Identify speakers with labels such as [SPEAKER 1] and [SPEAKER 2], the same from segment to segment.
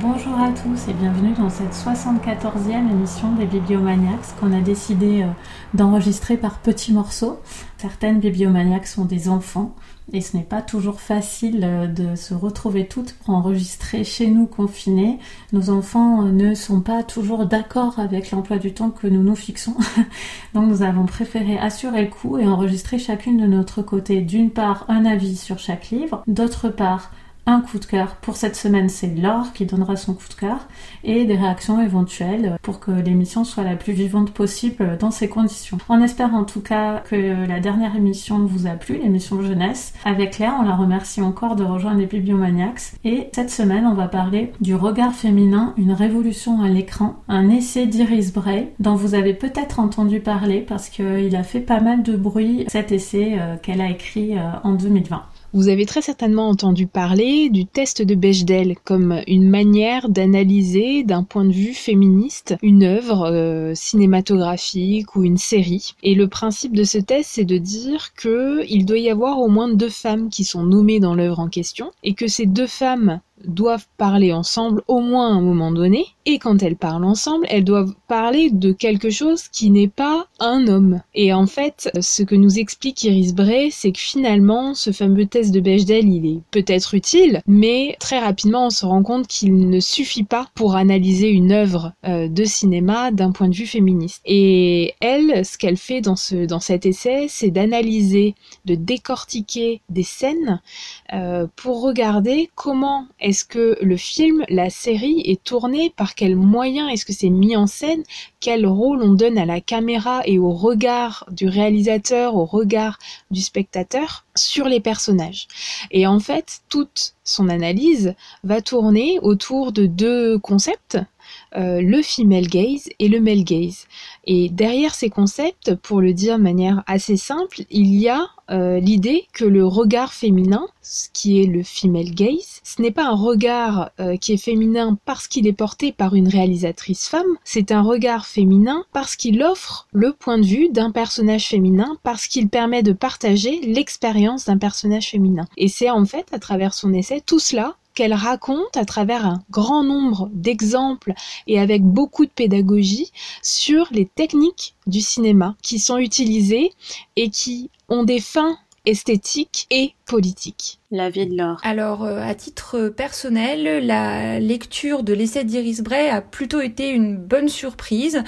[SPEAKER 1] Bonjour à tous et bienvenue dans cette 74e émission des Bibliomaniacs qu'on a décidé euh, d'enregistrer par petits morceaux. Certaines Bibliomaniacs sont des enfants et ce n'est pas toujours facile euh, de se retrouver toutes pour enregistrer chez nous confinés. Nos enfants euh, ne sont pas toujours d'accord avec l'emploi du temps que nous nous fixons. Donc nous avons préféré assurer le coup et enregistrer chacune de notre côté d'une part un avis sur chaque livre, d'autre part un coup de cœur. Pour cette semaine, c'est Laure qui donnera son coup de cœur et des réactions éventuelles pour que l'émission soit la plus vivante possible dans ces conditions. On espère en tout cas que la dernière émission vous a plu, l'émission jeunesse. Avec Claire, on la remercie encore de rejoindre les Bibliomaniacs. Et cette semaine, on va parler du regard féminin, une révolution à l'écran, un essai d'Iris Bray dont vous avez peut-être entendu parler parce qu'il a fait pas mal de bruit cet essai euh, qu'elle a écrit euh, en 2020.
[SPEAKER 2] Vous avez très certainement entendu parler du test de Bechdel comme une manière d'analyser d'un point de vue féministe une œuvre euh, cinématographique ou une série. Et le principe de ce test, c'est de dire que il doit y avoir au moins deux femmes qui sont nommées dans l'œuvre en question et que ces deux femmes doivent parler ensemble au moins à un moment donné, et quand elles parlent ensemble, elles doivent parler de quelque chose qui n'est pas un homme. Et en fait, ce que nous explique Iris Bray, c'est que finalement, ce fameux test de Bechdel, il est peut-être utile, mais très rapidement, on se rend compte qu'il ne suffit pas pour analyser une œuvre euh, de cinéma d'un point de vue féministe. Et elle, ce qu'elle fait dans, ce, dans cet essai, c'est d'analyser, de décortiquer des scènes euh, pour regarder comment est-ce que le film, la série est tourné par quels moyens Est-ce que c'est mis en scène? Quel rôle on donne à la caméra et au regard du réalisateur, au regard du spectateur sur les personnages? Et en fait, toute son analyse va tourner autour de deux concepts euh, le female gaze et le male gaze. Et derrière ces concepts, pour le dire de manière assez simple, il y a euh, l'idée que le regard féminin, ce qui est le female gaze, ce n'est pas un regard euh, qui est féminin parce qu'il est porté par une réalisatrice femme, c'est un regard féminin parce qu'il offre le point de vue d'un personnage féminin, parce qu'il permet de partager l'expérience d'un personnage féminin. Et c'est en fait, à travers son essai, tout cela qu'elle raconte à travers un grand nombre d'exemples et avec beaucoup de pédagogie sur les techniques du cinéma qui sont utilisées et qui ont des fins esthétiques et politiques.
[SPEAKER 1] La vie de l'or.
[SPEAKER 3] Alors, euh, à titre personnel, la lecture de l'essai d'Iris Bray a plutôt été une bonne surprise.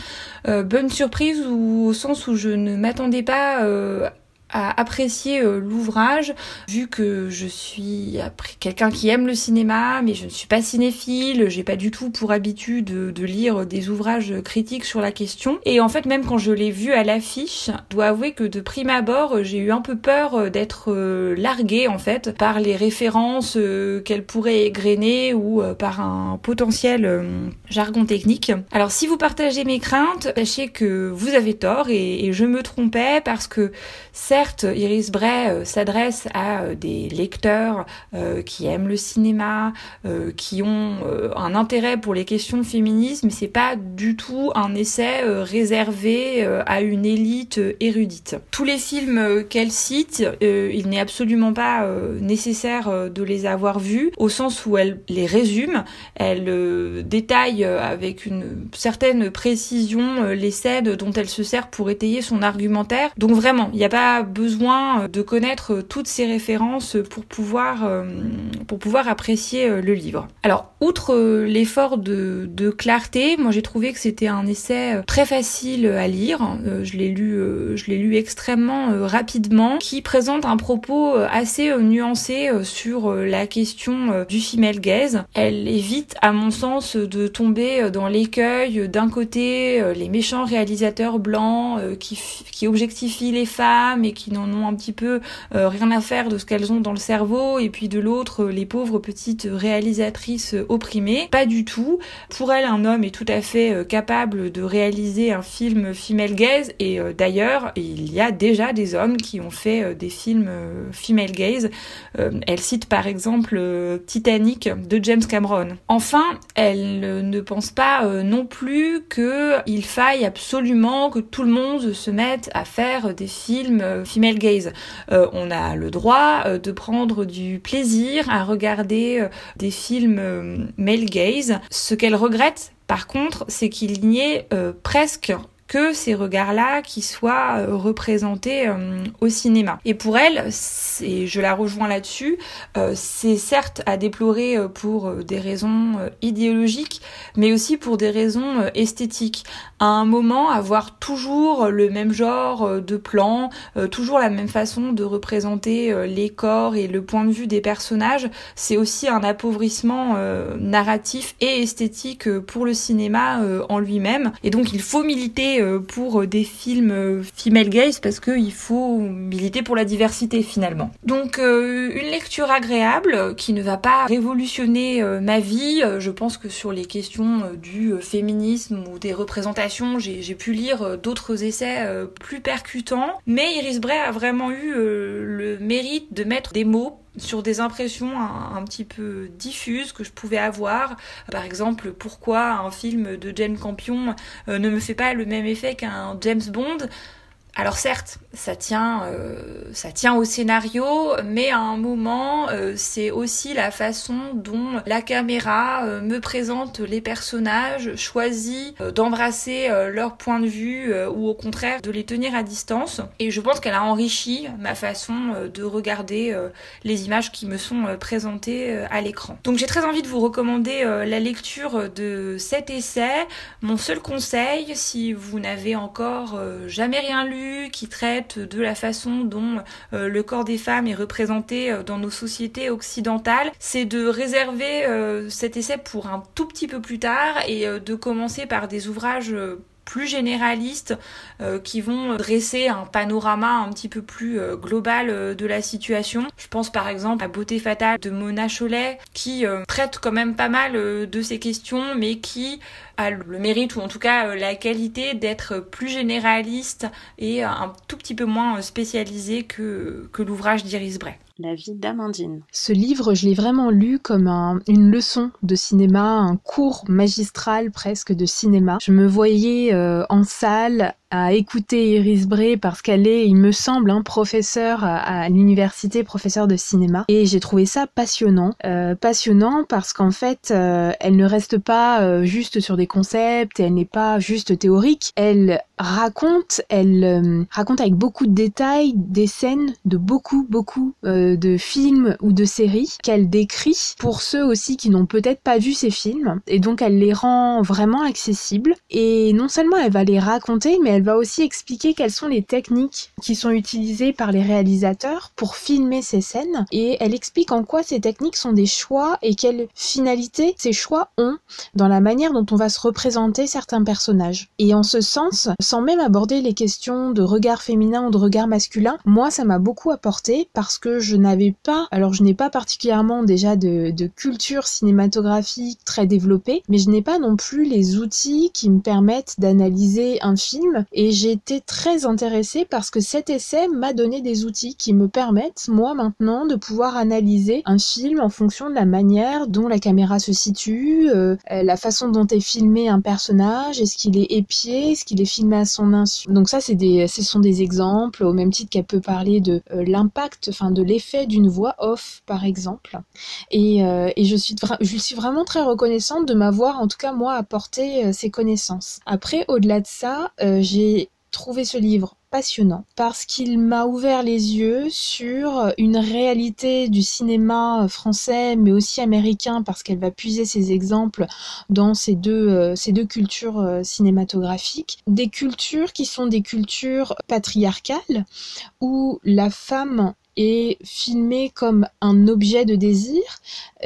[SPEAKER 3] Euh, bonne surprise au sens où je ne m'attendais pas euh, à apprécier euh, l'ouvrage, vu que je suis quelqu'un qui aime le cinéma, mais je ne suis pas cinéphile, j'ai pas du tout pour habitude de, lire des ouvrages critiques sur la question. Et en fait, même quand je l'ai vu à l'affiche, je dois avouer que de prime abord, j'ai eu un peu peur euh, d'être euh, larguée en fait par les références qu'elle pourrait égrener ou par un potentiel jargon technique. Alors si vous partagez mes craintes, sachez que vous avez tort et, je me trompais parce que c'est Certes, Iris Bray euh, s'adresse à euh, des lecteurs euh, qui aiment le cinéma, qui ont un intérêt pour les questions de féminisme, c'est pas du tout un essai réservé à une élite érudite. Tous les films qu'elle cite, il n'est absolument pas nécessaire de les avoir vus, au sens où elle les résume, elle détaille avec une certaine précision l'essai dont elle se sert pour étayer son argumentaire. Donc vraiment, il n'y a pas besoin de connaître toutes ces références pour pouvoir, euh, pour pouvoir apprécier euh, le livre. Alors, outre euh, l'effort de, de, clarté, moi j'ai trouvé que c'était un essai très facile à lire. Je l'ai lu, je l'ai lu extrêmement rapidement, qui présente un propos assez nuancé sur la question du female gaze. Elle évite, à mon sens, de tomber dans l'écueil d'un côté les méchants réalisateurs blancs qui, qui objectifient les femmes et qui n'en ont un petit peu euh, rien à faire de ce qu'elles ont dans le cerveau, et puis de l'autre, euh, les pauvres petites réalisatrices opprimées. Pas du tout. Pour elle, un homme est tout à fait euh, capable de réaliser un film female gaze, et d'ailleurs, il y a déjà des hommes qui ont fait des films female gaze. elle cite par exemple Titanic de James Cameron. Enfin, elle ne pense pas non plus qu'il faille absolument que tout le monde se mette à faire des films female gaze. on a le droit de prendre du plaisir à regarder des films male gaze. Ce qu'elle regrette par contre, c'est qu'il n'y ait presque que ces regards-là qui soient euh, représentés euh, au cinéma. Et pour elle, et je la rejoins là-dessus, euh, c'est certes à déplorer pour des raisons idéologiques, mais aussi pour des raisons esthétiques. À un moment, avoir toujours le même genre de plan, toujours la même façon de représenter les corps et le point de vue des personnages, c'est aussi un appauvrissement narratif et esthétique pour le cinéma en lui-même. Et donc il faut militer euh, pour des films euh, female gaze parce qu'il faut militer pour la diversité finalement. Donc euh, une lecture agréable qui ne va pas révolutionner ma vie. Je pense que sur les questions du féminisme ou des représentations, j'ai pu lire d'autres essais plus percutants. Mais Iris Bray a vraiment eu le mérite de mettre des mots sur des impressions un, petit peu diffuses que je pouvais avoir. Par exemple, pourquoi un film de Jane Campion euh, ne me fait pas le même effet qu'un James Bond? Alors certes, ça tient, euh, ça tient au scénario, mais à un moment, euh, c'est aussi la façon dont la caméra euh, me présente les personnages, choisit d'embrasser leur point de vue ou au contraire de les tenir à distance. Et je pense qu'elle a enrichi ma façon de regarder les images qui me sont présentées à l'écran. Donc j'ai très envie de vous recommander la lecture de cet essai. Mon seul conseil, si vous n'avez encore jamais rien lu, qui traite de la façon dont euh, le corps des femmes est représenté euh, dans nos sociétés occidentales, c'est de réserver euh, cet essai pour un tout petit peu plus tard et de commencer par des ouvrages plus généralistes qui vont dresser un panorama un petit peu plus global de la situation. Je pense par exemple à Beauté fatale de Mona Cholet qui traite quand même pas mal de ces questions mais qui le mérite ou en tout cas euh, la qualité d'être plus généraliste et un tout petit peu moins spécialisé que, que l'ouvrage d'Iris Bray.
[SPEAKER 1] La vie d'Amandine.
[SPEAKER 2] Ce livre, je l'ai vraiment lu comme une leçon de cinéma, un cours magistral presque de cinéma. Je me voyais euh, en salle à écouter Iris Bray parce qu'elle est, il me semble, un professeur à, l'université, professeur de cinéma. Et j'ai trouvé ça passionnant. Euh, passionnant parce qu'en fait, euh, elle ne reste pas euh, juste sur des concepts, elle n'est pas juste théorique. Elle raconte, elle raconte avec beaucoup de détails des scènes de beaucoup, beaucoup de films ou de séries qu'elle décrit pour ceux aussi qui n'ont peut-être pas vu ces films. Et donc, elle les rend vraiment accessibles. Et non seulement elle va les raconter, mais elle elle va aussi expliquer quelles sont les techniques qui sont utilisées par les réalisateurs pour filmer ces scènes et elle explique en quoi ces techniques sont des choix et quelle finalité ces choix ont dans la manière dont on va se représenter certains personnages. Et en ce sens, sans même aborder les questions de regard féminin ou de regard masculin, moi ça m'a beaucoup apporté parce que je n'avais pas, alors je n'ai pas particulièrement déjà de, de culture cinématographique très développée, mais je n'ai pas non plus les outils qui me permettent d'analyser un film et été très intéressée parce que cet essai m'a donné des outils qui me permettent, moi maintenant, de pouvoir analyser un film en fonction de la manière dont la caméra se situe, euh, la façon dont est filmé un personnage, est-ce qu'il est épié, est-ce qu'il est filmé à son insu. Donc ça, c'est des, ce sont des exemples, au même titre qu'elle peut parler de euh, l'impact, enfin de l'effet d'une voix off, par exemple. Et, euh, et je, suis je suis vraiment très reconnaissante de m'avoir, en tout cas moi, apporté ces connaissances. Après, au-delà de ça, j'ai j'ai trouvé ce livre passionnant parce qu'il m'a ouvert les yeux sur une réalité du cinéma français mais aussi américain parce qu'elle va puiser ses exemples dans ces deux, euh, ces deux cultures euh, cinématographiques. Des cultures qui sont des cultures patriarcales où la femme est filmée comme un objet de désir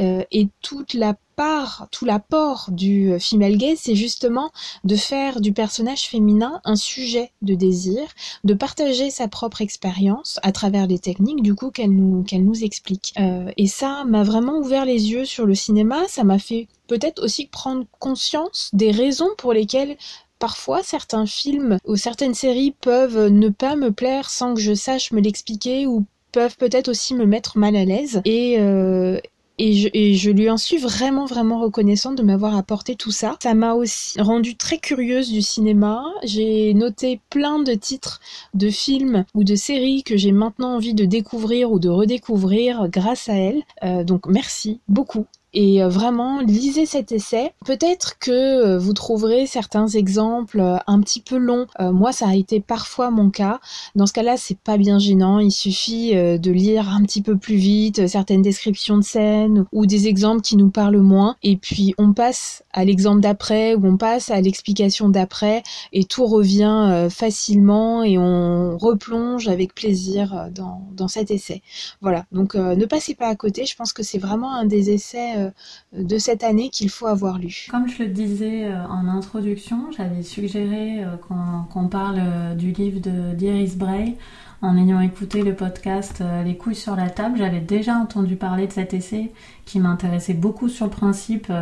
[SPEAKER 2] euh, et toute la part, tout l'apport du euh, female gaze, c'est justement de faire du personnage féminin un sujet de désir, de partager sa propre expérience à travers les techniques du coup qu'elle nous, nous explique. Euh, et ça m'a vraiment ouvert les yeux sur le cinéma, ça m'a fait peut-être aussi prendre conscience des raisons pour lesquelles parfois certains films ou certaines séries peuvent ne pas me plaire sans que je sache me l'expliquer ou peuvent peut-être aussi me mettre mal à l'aise et, euh, Et je, lui en suis vraiment, vraiment reconnaissante de m'avoir apporté tout ça. Ça m'a aussi rendue très curieuse du cinéma. J'ai noté plein de titres de films ou de séries que j'ai maintenant envie de découvrir ou de redécouvrir grâce à elle. Euh, donc merci beaucoup. Et euh, vraiment, lisez cet essai. Peut-être que euh, vous trouverez certains exemples euh, un petit peu longs. moi, ça a été parfois mon cas. Dans ce cas-là, c'est pas bien gênant. Il suffit de lire un petit peu plus vite certaines descriptions de scènes ou des exemples qui nous parlent moins. Et puis, on passe à l'exemple d'après ou on passe à l'explication d'après et tout revient facilement et on replonge avec plaisir dans, dans cet essai. Voilà. Donc, ne passez pas à côté. Je pense que c'est vraiment un des essais de cette année qu'il faut avoir lu.
[SPEAKER 1] Comme je le disais euh, en introduction, j'avais suggéré euh, qu'on parle du livre d'Iris Bray en ayant écouté le podcast Les couilles sur la table, j'avais déjà entendu parler de cet essai qui m'intéressait beaucoup sur le principe,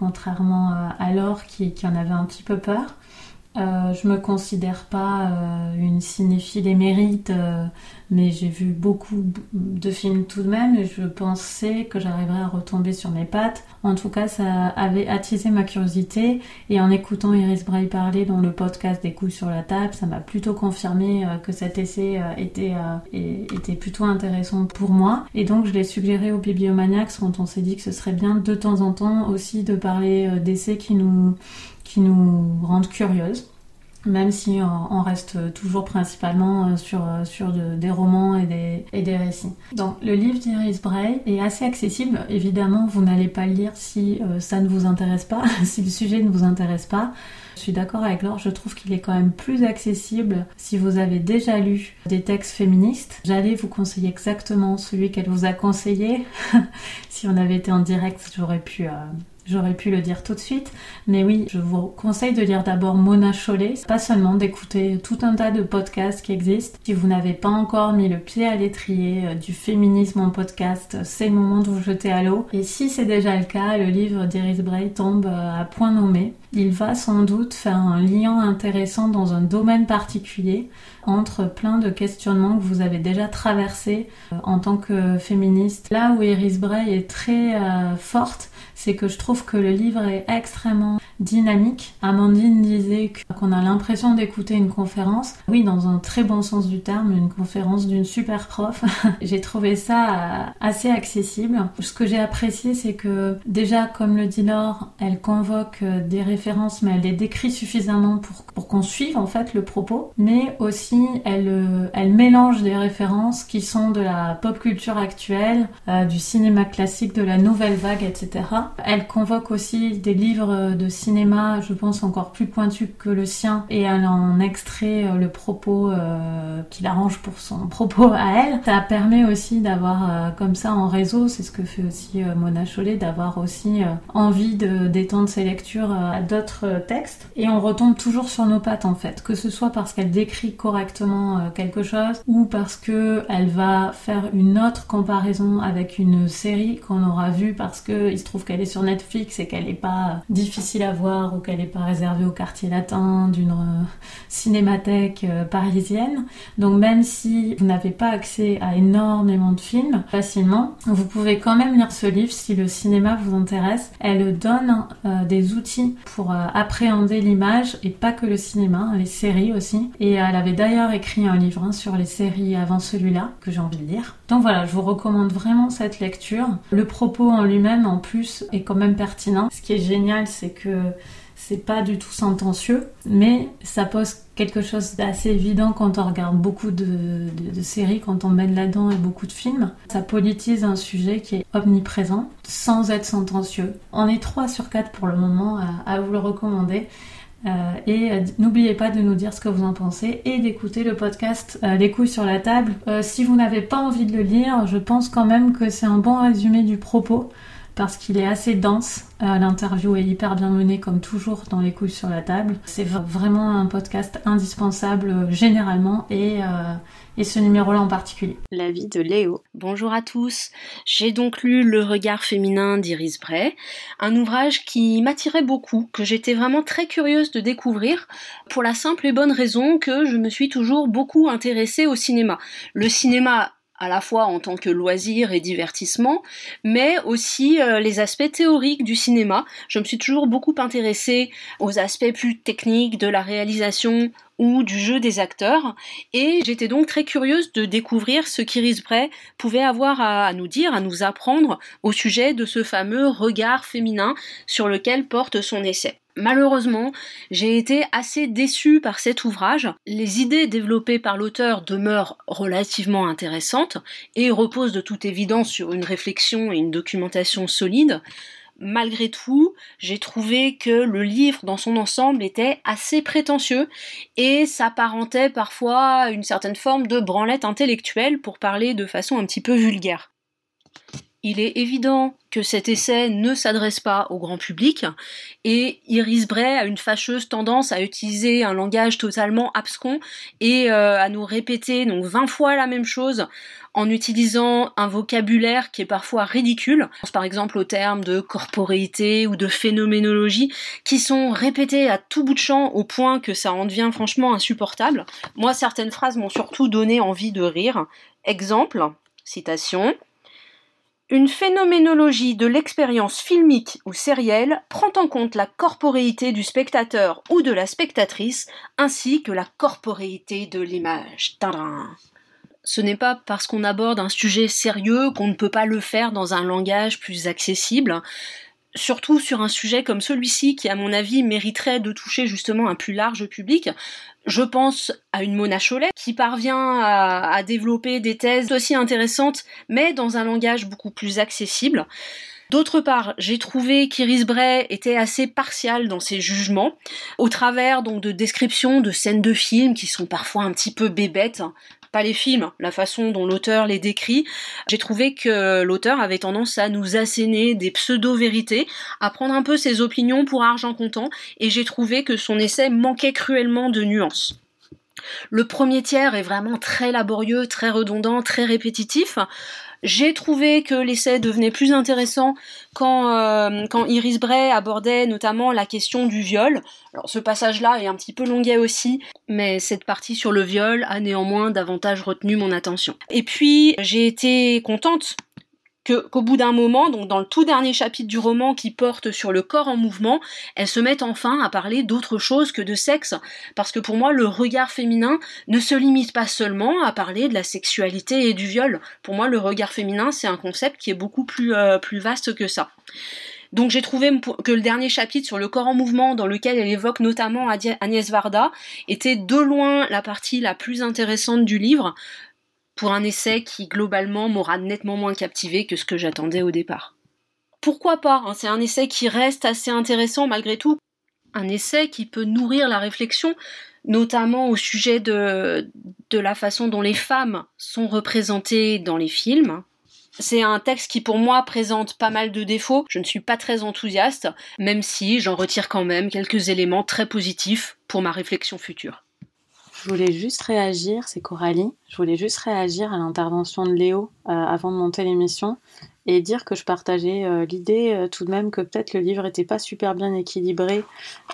[SPEAKER 1] contrairement à Laure qui, en avait un petit peu peur. Euh, je me considère pas euh, une cinéphile émérite, euh, mais j'ai vu beaucoup de films tout de même et je pensais que j'arriverais à retomber sur mes pattes. En tout cas, ça avait attisé ma curiosité et en écoutant Iris Bray parler dans le podcast des coups sur la table, ça m'a plutôt confirmé que cet essai était, était plutôt intéressant pour moi. Et donc, je l'ai suggéré aux bibliomaniacs quand on s'est dit que ce serait bien de temps en temps aussi de parler d'essais qui nous qui nous rendent curieuses, même si euh, on reste toujours principalement euh, sur, euh, sur des romans et des, et des récits. Donc le livre d'Iris Bray est assez accessible. Évidemment, vous n'allez pas le lire si ça ne vous intéresse pas, si le sujet ne vous intéresse pas. Je suis d'accord avec Laure, je trouve qu'il est quand même plus accessible si vous avez déjà lu des textes féministes. J'allais vous conseiller exactement celui qu'elle vous a conseillé. si on avait été en direct, j'aurais pu J'aurais pu le dire tout de suite, mais oui, je vous conseille de lire d'abord Mona Chollet, pas seulement d'écouter tout un tas de podcasts qui existent. Si vous n'avez pas encore mis le pied à l'étrier euh, du féminisme en podcast, c'est le moment de vous jeter à l'eau. Et si c'est déjà le cas, le livre d'Iris Bray tombe euh, à point nommé. Il va sans doute faire un lien intéressant dans un domaine particulier entre plein de questionnements que vous avez déjà traversés euh, en tant que féministe. Là où Iris Bray est très forte, c'est que je trouve que le livre est extrêmement dynamique. Amandine disait qu'on a l'impression d'écouter une conférence. Oui, dans un très bon sens du terme, une conférence d'une super prof. j'ai trouvé ça euh, assez accessible. Ce que j'ai apprécié, c'est que déjà, comme le dit Laure, elle convoque euh, des références, mais elle les décrit suffisamment pour, pour qu'on suive en fait le propos. Mais aussi, elle, euh, elle mélange des références qui sont de la pop culture actuelle, du cinéma classique, de la nouvelle vague, etc. Elle convoque aussi des livres de cinéma, je pense, encore plus pointus que le sien, et elle en extrait euh, le propos euh, qu'il arrange pour son propos à elle. Ça permet aussi d'avoir, euh, comme ça en réseau, c'est ce que fait aussi Mona Chollet, d'avoir aussi envie de d'étendre ses lectures à d'autres textes. Et on retombe toujours sur nos pattes en fait, que ce soit parce qu'elle décrit correctement quelque chose, ou parce que elle va faire une autre comparaison avec une série qu'on aura vue parce que il se trouve qu'elle est sur Netflix et qu'elle n'est pas difficile à voir ou qu'elle n'est pas réservée au quartier latin d'une euh, cinémathèque euh, parisienne. Donc même si vous n'avez pas accès à énormément de films facilement, vous pouvez quand même lire ce livre si le cinéma vous intéresse. Elle donne euh, des outils pour appréhender l'image et pas que le cinéma, hein, les séries aussi. Et elle avait d'ailleurs écrit un livre hein, sur les séries avant celui-là que j'ai envie de lire. Donc voilà, je vous recommande vraiment cette lecture. Le propos en lui-même en plus est quand même pertinent. Ce qui est génial, c'est que c'est pas du tout sentencieux, mais ça pose quelque chose d'assez évident quand on regarde beaucoup de, séries, quand on mène là-dedans et beaucoup de films. Ça politise un sujet qui est omniprésent, sans être sentencieux. On est 3 sur 4 pour le moment à vous le recommander. Euh, et euh, n'oubliez pas de nous dire ce que vous en pensez et d'écouter le podcast euh, Les couilles sur la table. si vous n'avez pas envie de le lire, je pense quand même que c'est un bon résumé du propos parce qu'il est assez dense. L'interview est hyper bien menée comme toujours dans les couilles sur la table. C'est vraiment un podcast indispensable généralement et et ce numéro-là en particulier.
[SPEAKER 4] L'avis de Léo. Bonjour à tous. J'ai donc lu Le regard féminin d'Iris Bray, un ouvrage qui m'attirait beaucoup, que j'étais vraiment très curieuse de découvrir, pour la simple et bonne raison que je me suis toujours beaucoup intéressée au cinéma. Le cinéma à la fois en tant que loisir et divertissement, mais aussi euh, les aspects théoriques du cinéma. Je me suis toujours beaucoup intéressée aux aspects plus techniques de la réalisation ou du jeu des acteurs, et j'étais donc très curieuse de découvrir ce qu'Iris Bray pouvait avoir à nous dire, à nous apprendre au sujet de ce fameux regard féminin sur lequel porte son essai. Malheureusement, j'ai été assez déçue par cet ouvrage. Les idées développées par l'auteur demeurent relativement intéressantes et reposent de toute évidence sur une réflexion et une documentation solide. Malgré tout, j'ai trouvé que le livre dans son ensemble était assez prétentieux et s'apparentait parfois à une certaine forme de branlette intellectuelle pour parler de façon un petit peu vulgaire. Il est évident que cet essai ne s'adresse pas au grand public et Iris Bray a une fâcheuse tendance à utiliser un langage totalement abscon et euh, à nous répéter donc 20 fois la même chose en utilisant un vocabulaire qui est parfois ridicule. Je pense par exemple aux termes de corporéité ou de phénoménologie qui sont répétés à tout bout de champ au point que ça en devient franchement insupportable. Moi, certaines phrases m'ont surtout donné envie de rire. Exemple, citation. Une phénoménologie de l'expérience filmique ou sérielle prend en compte la corporéité du spectateur ou de la spectatrice, ainsi que la corporéité de l'image. Ce n'est pas parce qu'on aborde un sujet sérieux qu'on ne peut pas le faire dans un langage plus accessible surtout sur un sujet comme celui-ci qui à mon avis mériterait de toucher justement un plus large public. Je pense à une Mona Cholet qui parvient à, développer des thèses aussi intéressantes mais dans un langage beaucoup plus accessible. D'autre part, j'ai trouvé qu'Iris Bray était assez partial dans ses jugements, au travers donc de descriptions de scènes de films qui sont parfois un petit peu bébêtes, pas les films, la façon dont l'auteur les décrit. J'ai trouvé que l'auteur avait tendance à nous asséner des pseudo-vérités, à prendre un peu ses opinions pour argent comptant, et j'ai trouvé que son essai manquait cruellement de nuances. Le premier tiers est vraiment très laborieux, très redondant, très répétitif. J'ai trouvé que l'essai devenait plus intéressant quand, euh, quand Iris Bray abordait notamment la question du viol. Alors ce passage-là est un petit peu longuet aussi, mais cette partie sur le viol a néanmoins davantage retenu mon attention. Et puis j'ai été contente qu'au bout d'un moment, donc dans le tout dernier chapitre du roman qui porte sur le corps en mouvement, elle se met enfin à parler d'autre chose que de sexe, parce que pour moi le regard féminin ne se limite pas seulement à parler de la sexualité et du viol. Pour moi le regard féminin c'est un concept qui est beaucoup plus, euh, plus vaste que ça. Donc j'ai trouvé que le dernier chapitre sur le corps en mouvement, dans lequel elle évoque notamment Agnès Varda, était de loin la partie la plus intéressante du livre pour un essai qui globalement m'aura nettement moins captivé que ce que j'attendais au départ. Pourquoi pas hein, C'est un essai qui reste assez intéressant malgré tout, un essai qui peut nourrir la réflexion, notamment au sujet de, de la façon dont les femmes sont représentées dans les films. C'est un texte qui pour moi présente pas mal de défauts, je ne suis pas très enthousiaste, même si j'en retire quand même quelques éléments très positifs pour ma réflexion future.
[SPEAKER 1] Je voulais juste réagir, c'est Coralie, je voulais juste réagir à l'intervention de Léo euh, avant de monter l'émission et dire que je partageais euh, l'idée euh, tout de même que peut-être le livre n'était pas super bien équilibré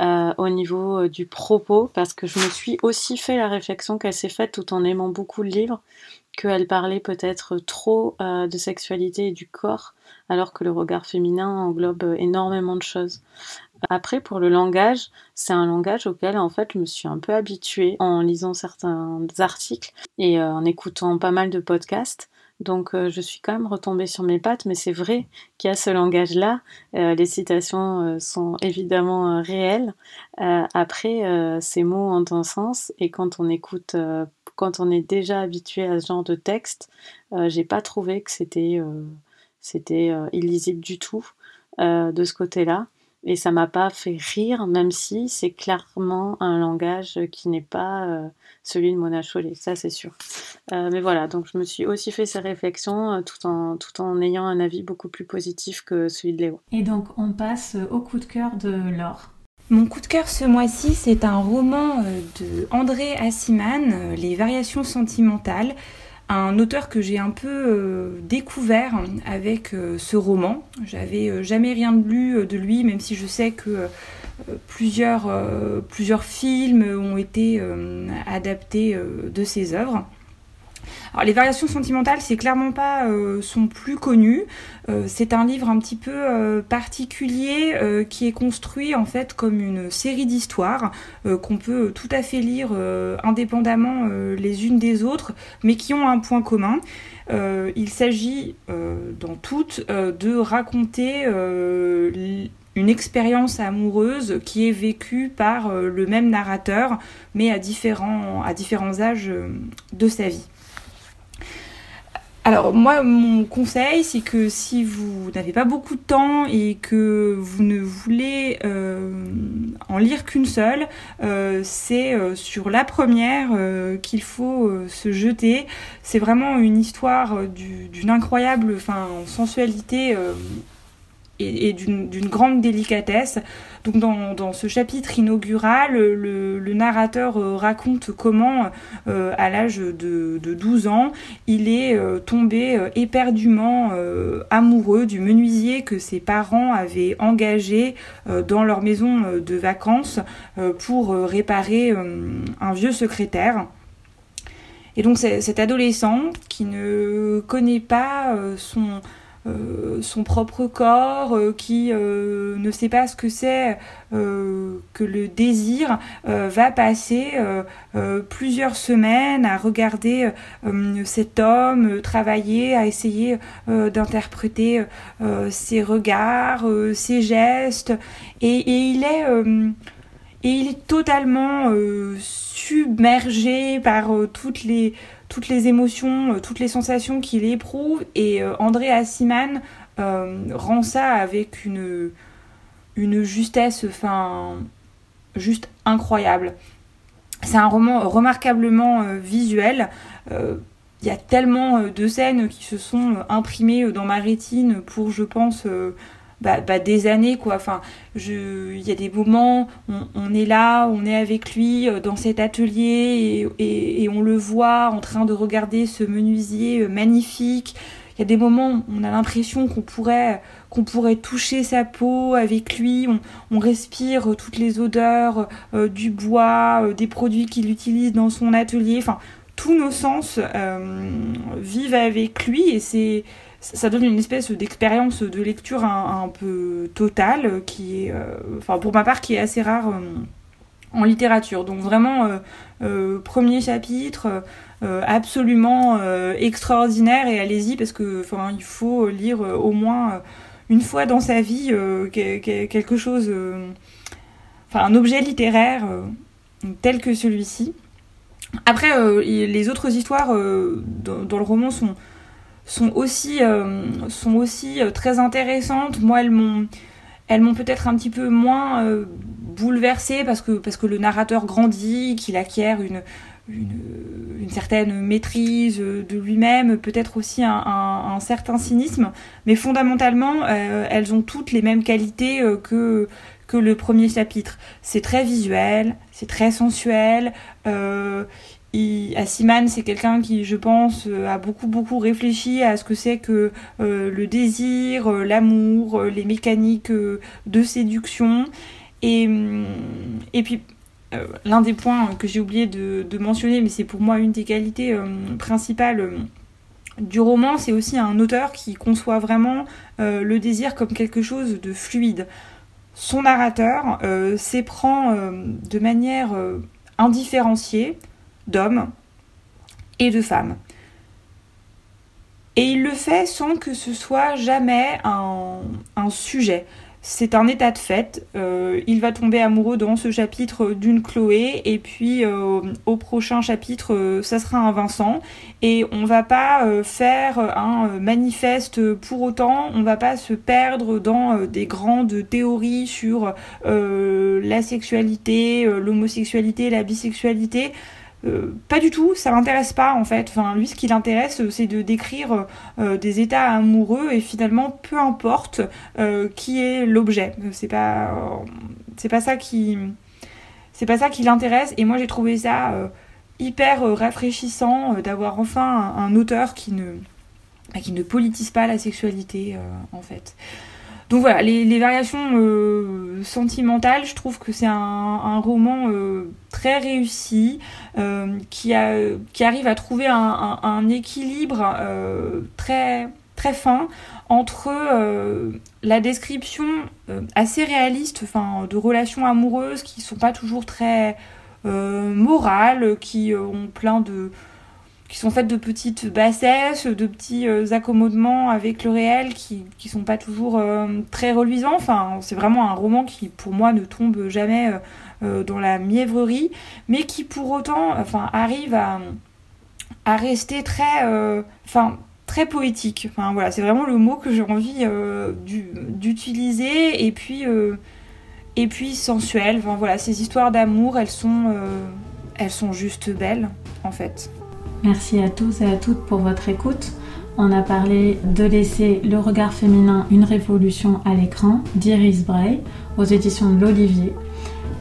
[SPEAKER 1] au niveau du propos parce que je me suis aussi fait la réflexion qu'elle s'est faite tout en aimant beaucoup le livre, qu'elle parlait peut-être trop de sexualité et du corps alors que le regard féminin englobe énormément de choses. Après, pour le langage, c'est un langage auquel en fait je me suis un peu habituée en lisant certains articles et euh, en écoutant pas mal de podcasts. Donc euh, je suis quand même retombée sur mes pattes, mais c'est vrai qu'il y a ce langage-là. Euh, les citations sont évidemment réelles. après, ces mots ont un sens et quand on écoute, quand on est déjà habitué à ce genre de texte, j'ai pas trouvé que c'était c'était illisible du tout de ce côté-là. Et ça m'a pas fait rire, même si c'est clairement un langage qui n'est pas euh, celui de Mona Chollet, ça c'est sûr. Euh, mais voilà, donc je me suis aussi fait ces réflexions euh, tout, en, tout en ayant un avis beaucoup plus positif que celui de Léo.
[SPEAKER 2] Et donc on passe au coup de cœur de Laure.
[SPEAKER 3] Mon coup de cœur ce mois-ci, c'est un roman de André Assiman, Les variations sentimentales un auteur que j'ai un peu euh, découvert avec euh, ce roman. J'avais euh, jamais rien lu de lui, même si je sais que plusieurs, plusieurs films ont été adaptés de ses œuvres. Les variations sentimentales, c'est clairement pas son plus connu. c'est un livre un petit peu particulier qui est construit en fait comme une série d'histoires qu'on peut tout à fait lire indépendamment les unes des autres, mais qui ont un point commun. il s'agit dans toutes de raconter une expérience amoureuse qui est vécue par euh, le même narrateur, mais à différents, âges euh, de sa vie. Alors moi, mon conseil, c'est que si vous n'avez pas beaucoup de temps et que vous ne voulez euh, en lire qu'une seule, c'est sur la première qu'il faut se jeter. C'est vraiment une histoire d'une incroyable sensualité et, d'une grande délicatesse. Donc dans, ce chapitre inaugural, le, narrateur euh, raconte comment, euh, à l'âge de, 12 ans, il est euh, tombé éperdument amoureux du menuisier que ses parents avaient engagé dans leur maison de vacances pour réparer un vieux secrétaire. Et donc cet adolescent qui ne connaît pas son euh, son propre corps, euh, qui euh, ne sait pas ce que c'est que le désir, va passer plusieurs semaines à regarder cet homme travailler, à essayer d'interpréter ses regards, ses gestes, et, il est et il est totalement submergé par toutes les toutes les émotions, euh, toutes les sensations qu'il éprouve. Et euh, André Assiman euh, rend ça avec une, une justesse, enfin, juste incroyable. C'est un roman remarquablement visuel. Il y a tellement de scènes qui se sont imprimées dans ma rétine pour, je pense, bah, bah, des années quoi. Enfin, il y a des moments, on, on, est là, on est avec lui euh, dans cet atelier et, et, on le voit en train de regarder ce menuisier euh, magnifique. Il y a des moments, on a l'impression qu'on pourrait qu'on pourrait toucher sa peau avec lui. On, on respire toutes les odeurs euh, du bois, des produits qu'il utilise dans son atelier. Enfin, tous nos sens vivent avec lui et c'est ça donne une espèce d'expérience de lecture un, peu totale qui est, euh, enfin pour ma part, qui est assez rare euh, en littérature. Donc vraiment, euh, premier chapitre, absolument extraordinaire et allez-y parce que, il faut lire au moins une fois dans sa vie quelque chose, enfin un objet littéraire tel que celui-ci. Après, les autres histoires dans le roman sont sont aussi, euh, sont aussi euh, très intéressantes. Moi, elles m'ont, m'ont peut-être un petit peu moins euh, bouleversée parce que, parce que le narrateur grandit, qu'il acquiert une, une, certaine maîtrise de lui-même, peut-être aussi un, un, certain cynisme, mais fondamentalement, elles ont toutes les mêmes qualités que, que le premier chapitre. C'est très visuel, c'est très sensuel. Euh, Assiman, c'est quelqu'un qui, je pense, euh, a beaucoup beaucoup réfléchi à ce que c'est que euh, le désir, euh, l'amour, les mécaniques de séduction. Et, hum, et puis, l'un des points que j'ai oublié de, mentionner, mais c'est pour moi une des qualités principales du roman, c'est aussi un auteur qui conçoit vraiment le désir comme quelque chose de fluide. Son narrateur s'éprend de manière indifférenciée d'hommes et de femmes. Et il le fait sans que ce soit jamais un, sujet. C'est un état de fait. Euh, il va tomber amoureux dans ce chapitre d'une Chloé et puis euh, au prochain chapitre, euh, ça sera un Vincent. Et on va pas faire un manifeste pour autant. On va pas se perdre dans des grandes théories sur la sexualité, l'homosexualité, la bisexualité. Euh, pas du tout, ça l'intéresse pas en fait. Enfin, lui, ce qui l'intéresse, c'est de décrire euh, des états amoureux et finalement, peu importe euh, qui est l'objet. C'est pas, pas ça qui, c'est pas ça qui l'intéresse. Et moi, j'ai trouvé ça hyper rafraîchissant d'avoir enfin un, auteur qui ne, qui ne politise pas la sexualité en fait. Donc voilà, les, variations euh, sentimentales, je trouve que c'est un, roman euh, très réussi, euh, qui, a, qui arrive à trouver un, équilibre très, très fin entre la description assez réaliste enfin, de relations amoureuses qui sont pas toujours très morales, qui ont plein de qui sont faites de petites bassesses, de petits euh, accommodements avec le réel qui, qui sont pas toujours euh, très reluisants. Enfin, c'est vraiment un roman qui, pour moi, ne tombe jamais euh, dans la mièvrerie, mais qui, pour autant, enfin, arrive à, à rester très, enfin, très poétique. Enfin, voilà, c'est vraiment le mot que j'ai envie d'utiliser. Et puis, et puis sensuel. Enfin, voilà, ces histoires d'amour, elles sont, elles sont juste belles, en fait.
[SPEAKER 1] Merci à tous et à toutes pour votre écoute. On a parlé de laisser le regard féminin une révolution à l'écran d'Iris Bray aux éditions de l'Olivier.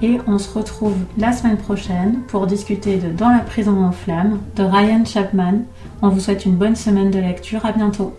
[SPEAKER 1] Et on se retrouve la semaine prochaine pour discuter de Dans la prison en flammes de Ryan Chapman. On vous souhaite une bonne semaine de lecture. À bientôt.